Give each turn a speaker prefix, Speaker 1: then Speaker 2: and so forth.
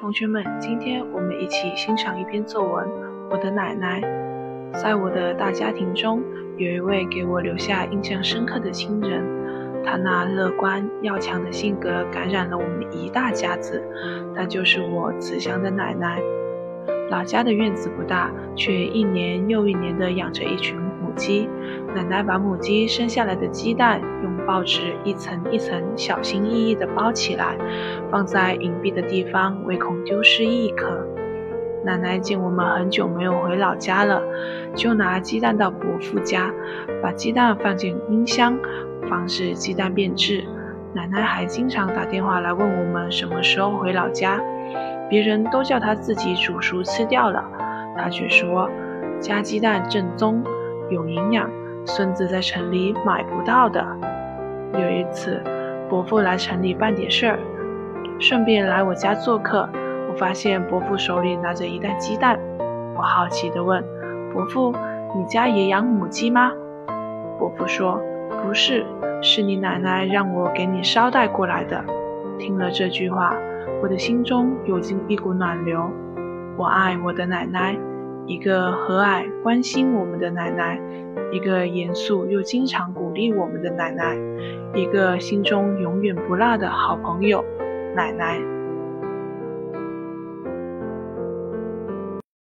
Speaker 1: 同学们，今天我们一起欣赏一篇作文《我的奶奶》。在我的大家庭中，有一位给我留下印象深刻的亲人，他那乐观要强的性格感染了我们一大家子。她就是我慈祥的奶奶。老家的院子不大，却一年又一年地养着一群母鸡。奶奶把母鸡生下来的鸡蛋报纸一层一层小心翼翼地包起来，放在隐蔽的地方，唯恐丢失一颗。奶奶见我们很久没有回老家了，就拿鸡蛋到伯父家，把鸡蛋放进冰箱，防止鸡蛋变质。奶奶还经常打电话来问我们什么时候回老家。别人都叫她自己煮熟吃掉了，她却说家鸡蛋正宗，有营养，孙子在城里买不到的。有一次，伯父来城里办点事儿，顺便来我家做客。我发现伯父手里拿着一袋鸡蛋，我好奇地问伯父：“你家也养母鸡吗？”伯父说：“不是，是你奶奶让我给你捎带过来的。”听了这句话。我的心中涌进一股暖流。我爱我的奶奶，一个和蔼关心我们的奶奶，一个严肃又经常鼓励我们的奶奶，一个心中永远不落的好朋友，奶奶。